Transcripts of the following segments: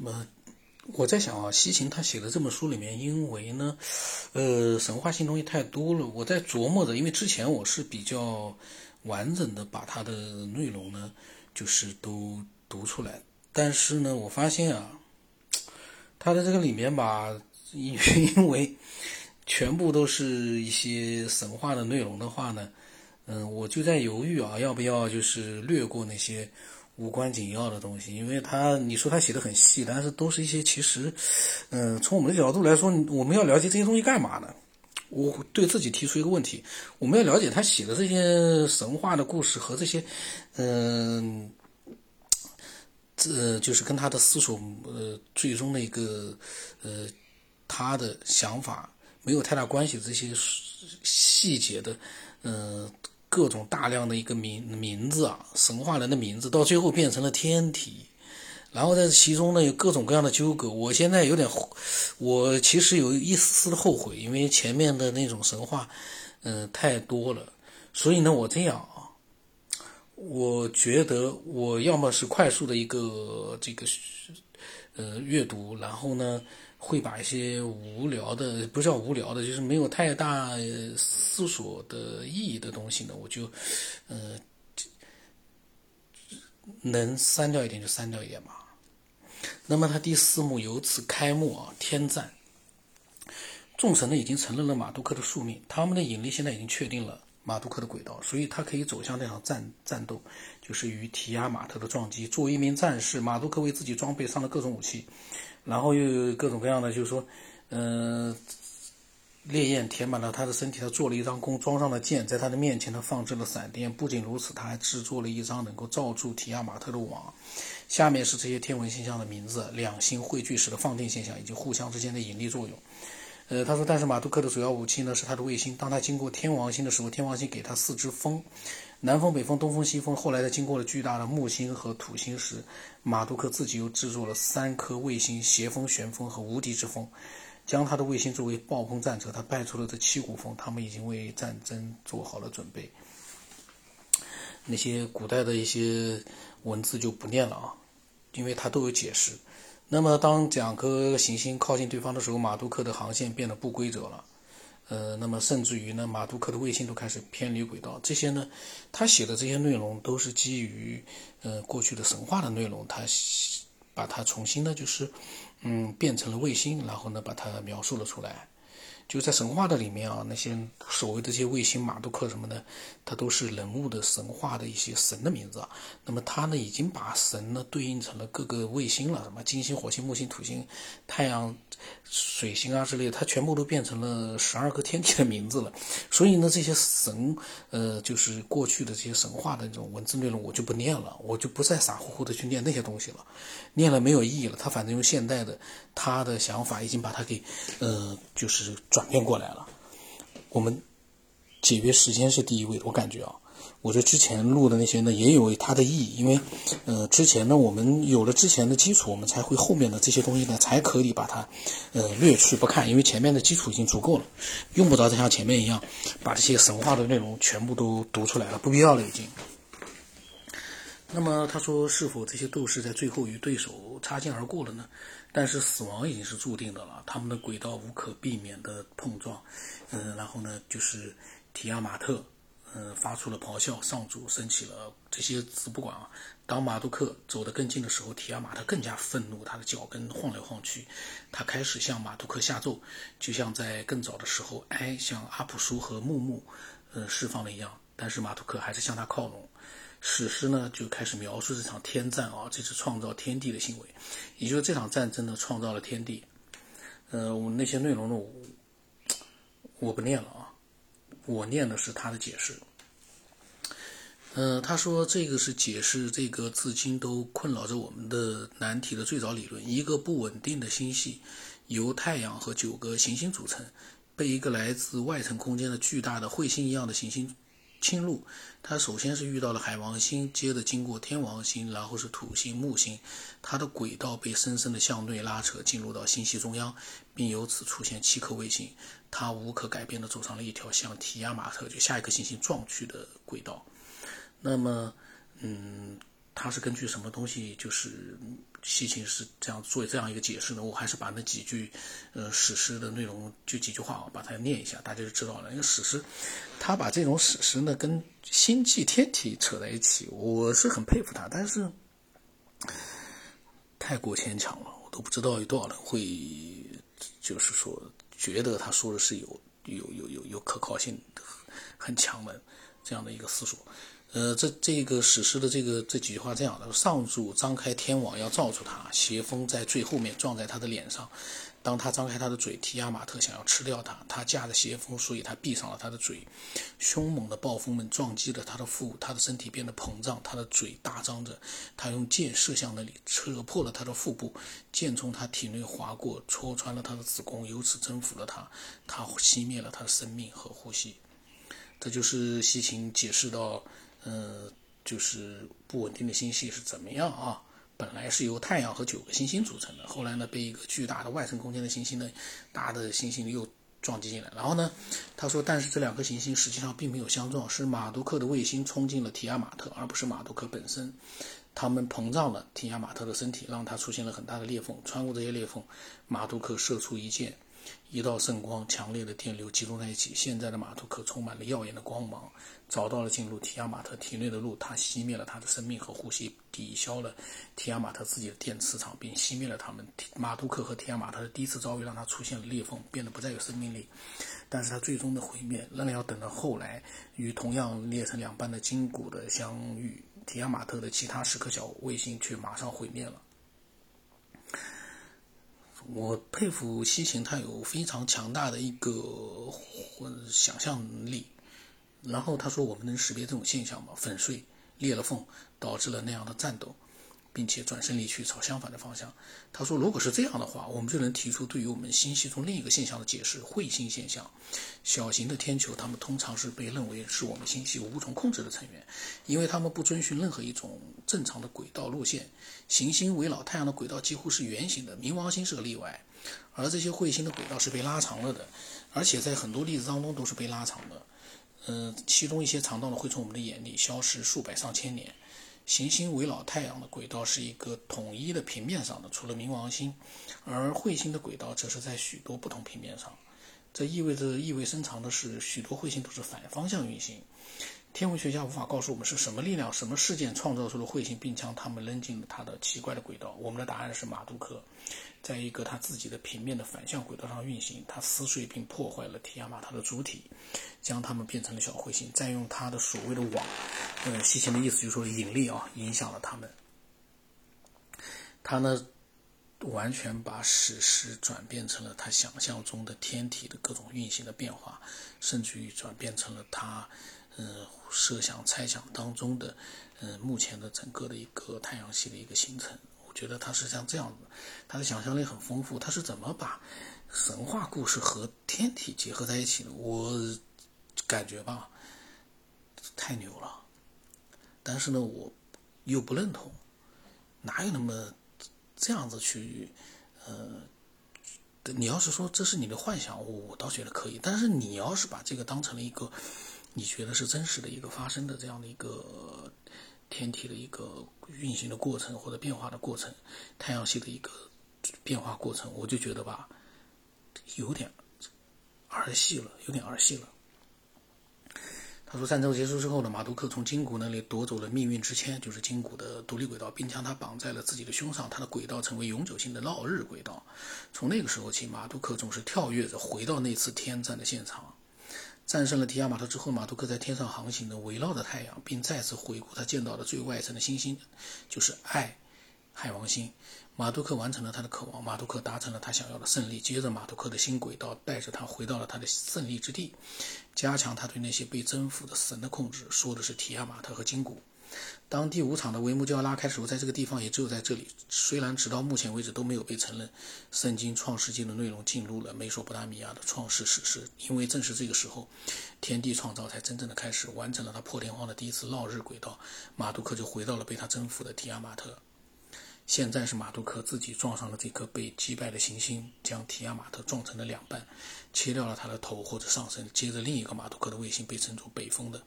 那么我在想啊，西秦他写的这本书里面，因为呢，呃，神话性东西太多了，我在琢磨着，因为之前我是比较完整的把它的内容呢，就是都读出来，但是呢，我发现啊，它的这个里面吧，因因为全部都是一些神话的内容的话呢，嗯，我就在犹豫啊，要不要就是略过那些。无关紧要的东西，因为他你说他写的很细，但是都是一些其实，嗯，从我们的角度来说，我们要了解这些东西干嘛呢？我对自己提出一个问题：我们要了解他写的这些神话的故事和这些，嗯，这就是跟他的思索，呃，最终的一个，呃，他的想法没有太大关系这些细节的，嗯。各种大量的一个名名字啊，神话人的名字，到最后变成了天体，然后在其中呢有各种各样的纠葛。我现在有点，我其实有一丝丝的后悔，因为前面的那种神话，嗯，太多了。所以呢，我这样啊，我觉得我要么是快速的一个这个，呃，阅读，然后呢。会把一些无聊的，不叫无聊的，就是没有太大思索的意义的东西呢，我就，呃，能删掉一点就删掉一点嘛。那么他第四幕由此开幕啊，天战，众神呢已经承认了马杜克的宿命，他们的引力现在已经确定了马杜克的轨道，所以他可以走向这场战战斗，就是与提亚马特的撞击。作为一名战士，马杜克为自己装备上了各种武器。然后又有各种各样的，就是说，嗯，烈焰填满了他的身体，他做了一张弓，装上了箭，在他的面前，他放置了闪电。不仅如此，他还制作了一张能够罩住提亚马特的网。下面是这些天文现象的名字：两星汇聚时的放电现象，以及互相之间的引力作用。呃，他说，但是马杜克的主要武器呢是他的卫星。当他经过天王星的时候，天王星给他四只风。南风、北风、东风、西风。后来在经过了巨大的木星和土星时，马杜克自己又制作了三颗卫星：斜风、旋风和无敌之风，将他的卫星作为暴风战车。他派出了这七股风，他们已经为战争做好了准备。那些古代的一些文字就不念了啊，因为它都有解释。那么，当两颗行星靠近对方的时候，马杜克的航线变得不规则了。呃，那么甚至于呢，马杜克的卫星都开始偏离轨道。这些呢，他写的这些内容都是基于呃过去的神话的内容，他把它重新呢就是嗯变成了卫星，然后呢把它描述了出来。就在神话的里面啊，那些所谓的这些卫星马杜克什么的，它都是人物的神话的一些神的名字啊。那么它呢，已经把神呢对应成了各个卫星了，什么金星、火星、木星、土星、太阳、水星啊之类的，它全部都变成了十二个天体的名字了。所以呢，这些神，呃，就是过去的这些神话的这种文字内容，我就不念了，我就不再傻乎乎的去念那些东西了，念了没有意义了。他反正用现代的他的想法，已经把它给，呃，就是。转变过来了，我们节约时间是第一位。我感觉啊，我这之前录的那些呢，也有它的意义，因为呃，之前呢，我们有了之前的基础，我们才会后面的这些东西呢，才可以把它呃略去不看，因为前面的基础已经足够了，用不着再像前面一样把这些神话的内容全部都读出来了，不必要了已经。那么他说，是否这些斗士在最后与对手擦肩而过了呢？但是死亡已经是注定的了，他们的轨道无可避免的碰撞，嗯，然后呢，就是提亚马特，嗯，发出了咆哮，上主升起了这些词不管啊。当马杜克走得更近的时候，提亚马特更加愤怒，他的脚跟晃来晃去，他开始向马杜克下咒，就像在更早的时候，埃向阿普舒和木木，呃，释放了一样。但是马杜克还是向他靠拢。史诗呢就开始描述这场天战啊，这是创造天地的行为，也就是这场战争呢创造了天地。呃，我那些内容呢，我我不念了啊，我念的是他的解释。呃，他说这个是解释这个至今都困扰着我们的难题的最早理论：一个不稳定的星系由太阳和九个行星组成，被一个来自外层空间的巨大的彗星一样的行星。侵入，它首先是遇到了海王星，接着经过天王星，然后是土星、木星，它的轨道被深深的向内拉扯，进入到星系中央，并由此出现七颗卫星。它无可改变地走上了一条向提亚马特就下一颗行星撞去的轨道。那么，嗯，它是根据什么东西？就是西秦是这样做这样一个解释呢？我还是把那几句，呃，史诗的内容就几句话啊，把它念一下，大家就知道了。因为史诗，他把这种史诗呢跟星际天体扯在一起，我是很佩服他，但是太过牵强了，我都不知道有多少人会，就是说觉得他说的是有有有有有可靠性很强的这样的一个思索。呃，这这个史诗的这个这几句话这样的：上主张开天网要罩住他，邪风在最后面撞在他的脸上。当他张开他的嘴，提亚马特想要吃掉他，他驾着邪风，所以他闭上了他的嘴。凶猛的暴风们撞击了他的腹，他的身体变得膨胀，他的嘴大张着。他用箭射向那里，扯破了他的腹部，箭从他体内划过，戳穿了他的子宫，由此征服了他。他熄灭了他的生命和呼吸。这就是西秦解释到。呃，就是不稳定的星系是怎么样啊？本来是由太阳和九个行星组成的，后来呢，被一个巨大的外层空间的行星呢，大的行星又撞击进来。然后呢，他说，但是这两颗行星实际上并没有相撞，是马杜克的卫星冲进了提亚马特，而不是马杜克本身。他们膨胀了提亚马特的身体，让它出现了很大的裂缝。穿过这些裂缝，马杜克射出一箭。一道圣光，强烈的电流集中在一起。现在的马图克充满了耀眼的光芒，找到了进入提亚马特体内的路。他熄灭了他的生命和呼吸，抵消了提亚马特自己的电磁场，并熄灭了他们。马图克和提亚马特的第一次遭遇让他出现了裂缝，变得不再有生命力。但是他最终的毁灭仍然要等到后来，与同样裂成两半的金谷的相遇。提亚马特的其他十颗小卫星却马上毁灭了。我佩服西芹，他有非常强大的一个想象力。然后他说：“我们能识别这种现象吗？粉碎裂了缝，导致了那样的战斗。”并且转身离去，朝相反的方向。他说：“如果是这样的话，我们就能提出对于我们星系中另一个现象的解释——彗星现象。小型的天球，它们通常是被认为是我们星系无从控制的成员，因为它们不遵循任何一种正常的轨道路线。行星围绕太阳的轨道几乎是圆形的，冥王星是个例外。而这些彗星的轨道是被拉长了的，而且在很多例子当中都是被拉长的。嗯，其中一些长到了会从我们的眼里消失数百上千年。”行星围绕太阳的轨道是一个统一的平面上的，除了冥王星，而彗星的轨道则是在许多不同平面上。这意味着意味深长的是，许多彗星都是反方向运行。天文学家无法告诉我们是什么力量、什么事件创造出了彗星，并将它们扔进了它的奇怪的轨道。我们的答案是马杜克，在一个他自己的平面的反向轨道上运行，它撕碎并破坏了提亚马特的主体，将它们变成了小彗星，再用他的所谓的网，呃，西行的意思就是说引力啊，影响了他们。他呢，完全把史诗转变成了他想象中的天体的各种运行的变化，甚至于转变成了他。嗯，设想、猜想当中的，嗯，目前的整个的一个太阳系的一个形成，我觉得他是像这样子，他的想象力很丰富。他是怎么把神话故事和天体结合在一起的？我感觉吧，太牛了。但是呢，我又不认同，哪有那么这样子去？呃，你要是说这是你的幻想，我我倒觉得可以。但是你要是把这个当成了一个。你觉得是真实的一个发生的这样的一个天体的一个运行的过程或者变化的过程，太阳系的一个变化过程，我就觉得吧，有点儿戏了，有点儿戏了。他说，战争结束之后呢，马杜克从金谷那里夺走了命运之签，就是金谷的独立轨道，并将它绑在了自己的胸上。他的轨道成为永久性的绕日轨道。从那个时候起，马杜克总是跳跃着回到那次天战的现场。战胜了提亚马特之后，马杜克在天上航行的围绕着太阳，并再次回顾他见到的最外层的星星，就是爱海王星。马杜克完成了他的渴望，马杜克达成了他想要的胜利。接着，马杜克的新轨道带着他回到了他的胜利之地，加强他对那些被征服的神的控制。说的是提亚马特和金谷。当第五场的帷幕就要拉开的时候，在这个地方，也只有在这里，虽然直到目前为止都没有被承认，圣经创世纪的内容进入了美索不达米亚的创世史诗，因为正是这个时候，天地创造才真正的开始，完成了他破天荒的第一次绕日轨道，马杜克就回到了被他征服的提亚马特。现在是马杜克自己撞上了这颗被击败的行星，将提亚马特撞成了两半，切掉了他的头或者上身。接着，另一个马杜克的卫星被称作北风的，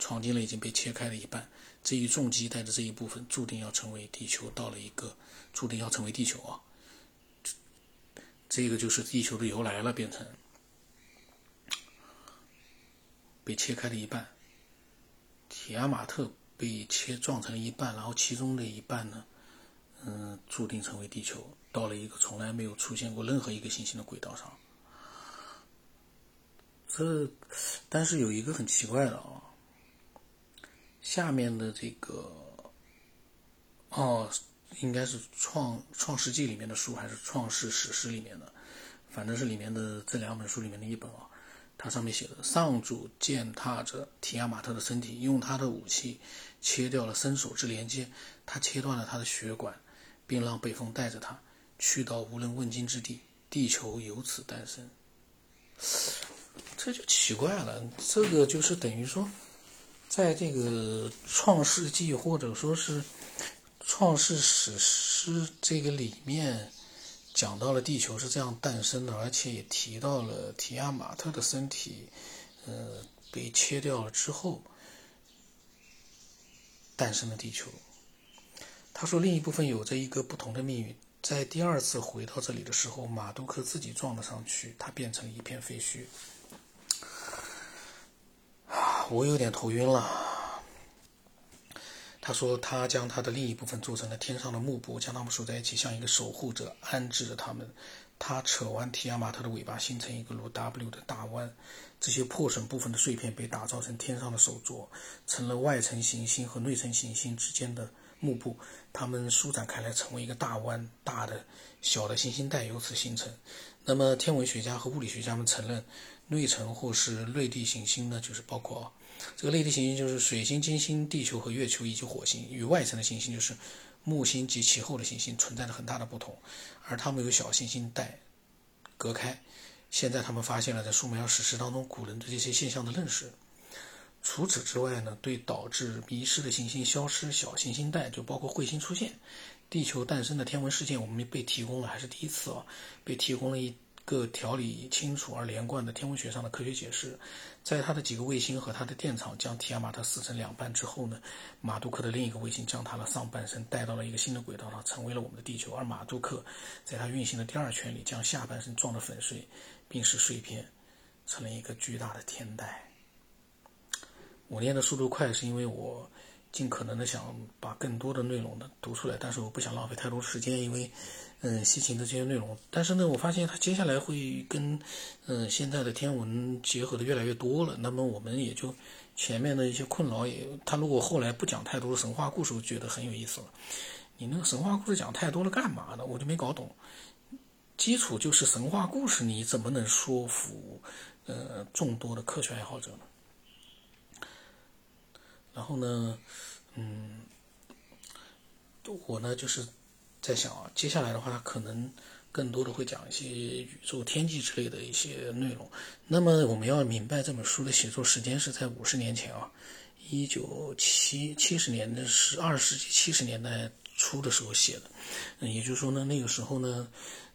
闯进了已经被切开的一半。这一重击带着这一部分注定要成为地球到了一个注定要成为地球啊！这个就是地球的由来了，变成被切开的一半。提亚马特被切撞成一半，然后其中的一半呢？嗯，注定成为地球到了一个从来没有出现过任何一个行星的轨道上。这，但是有一个很奇怪的啊，下面的这个，哦，应该是创创世纪里面的书还是创世史诗里面的，反正是里面的这两本书里面的一本啊。它上面写的：上主践踏着提亚马特的身体，用他的武器切掉了伸手之连接，他切断了他的血管。并让北风带着他去到无人问津之地，地球由此诞生。这就奇怪了，这个就是等于说，在这个创世纪或者说是创世史诗这个里面，讲到了地球是这样诞生的，而且也提到了提亚马特的身体，呃，被切掉了之后，诞生了地球。他说，另一部分有着一个不同的命运。在第二次回到这里的时候，马杜克自己撞了上去，他变成一片废墟。我有点头晕了。他说，他将他的另一部分做成了天上的幕布，将它们锁在一起，像一个守护者安置着它们。他扯完提亚马特的尾巴，形成一个如 W 的大弯。这些破损部分的碎片被打造成天上的手镯，成了外层行星和内层行星之间的。幕布，它们舒展开来，成为一个大弯，大的、小的行星带由此形成。那么，天文学家和物理学家们承认，内层或是内地行星呢，就是包括这个内地行星，就是水星、金星、地球和月球以及火星，与外层的行星就是木星及其后的行星存在着很大的不同，而它们有小行星带隔开。现在，他们发现了在苏美尔史诗当中古人对这些现象的认识。除此之外呢，对导致迷失的行星消失、小行星带就包括彗星出现、地球诞生的天文事件，我们被提供了还是第一次啊，被提供了一个条理清楚而连贯的天文学上的科学解释。在他的几个卫星和他的电厂将提亚马特撕成两半之后呢，马杜克的另一个卫星将他的上半身带到了一个新的轨道上，成为了我们的地球。而马杜克在他运行的第二圈里将下半身撞得粉碎，并使碎片成了一个巨大的天带。我念的速度快，是因为我尽可能的想把更多的内容呢读出来，但是我不想浪费太多时间，因为，嗯，西秦的这些内容。但是呢，我发现他接下来会跟，嗯，现在的天文结合的越来越多了。那么我们也就前面的一些困扰也，他如果后来不讲太多的神话故事，我觉得很有意思了。你那个神话故事讲太多了干嘛呢？我就没搞懂。基础就是神话故事，你怎么能说服，呃，众多的科学爱好者呢？然后呢，嗯，我呢就是在想啊，接下来的话可能更多的会讲一些宇宙天际之类的一些内容。那么我们要明白这本书的写作时间是在五十年前啊，一九七七十年的是二十世纪七十年代初的时候写的。嗯，也就是说呢，那个时候呢，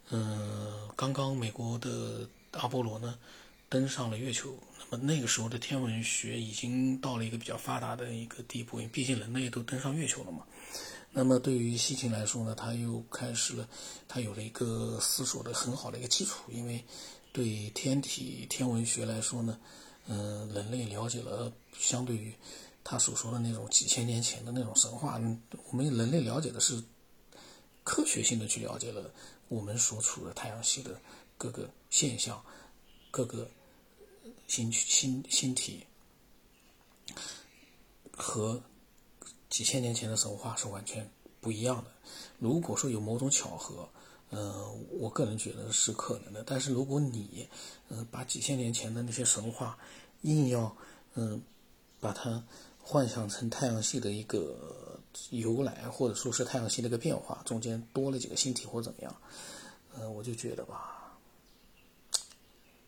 嗯，刚刚美国的阿波罗呢登上了月球。那么那个时候的天文学已经到了一个比较发达的一个地步，因为毕竟人类都登上月球了嘛。那么对于西秦来说呢，他又开始了，他有了一个思索的很好的一个基础。因为对天体天文学来说呢，嗯，人类了解了相对于他所说的那种几千年前的那种神话，我们人类了解的是科学性的去了解了我们所处的太阳系的各个现象，各个。星星星体和几千年前的神话是完全不一样的。如果说有某种巧合，呃，我个人觉得是可能的。但是如果你，呃，把几千年前的那些神话硬要，嗯，把它幻想成太阳系的一个由来，或者说是太阳系的一个变化，中间多了几个星体或怎么样，呃，我就觉得吧，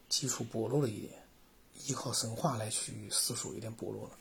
基础薄弱了一点。依靠神话来去思索，有点薄弱了。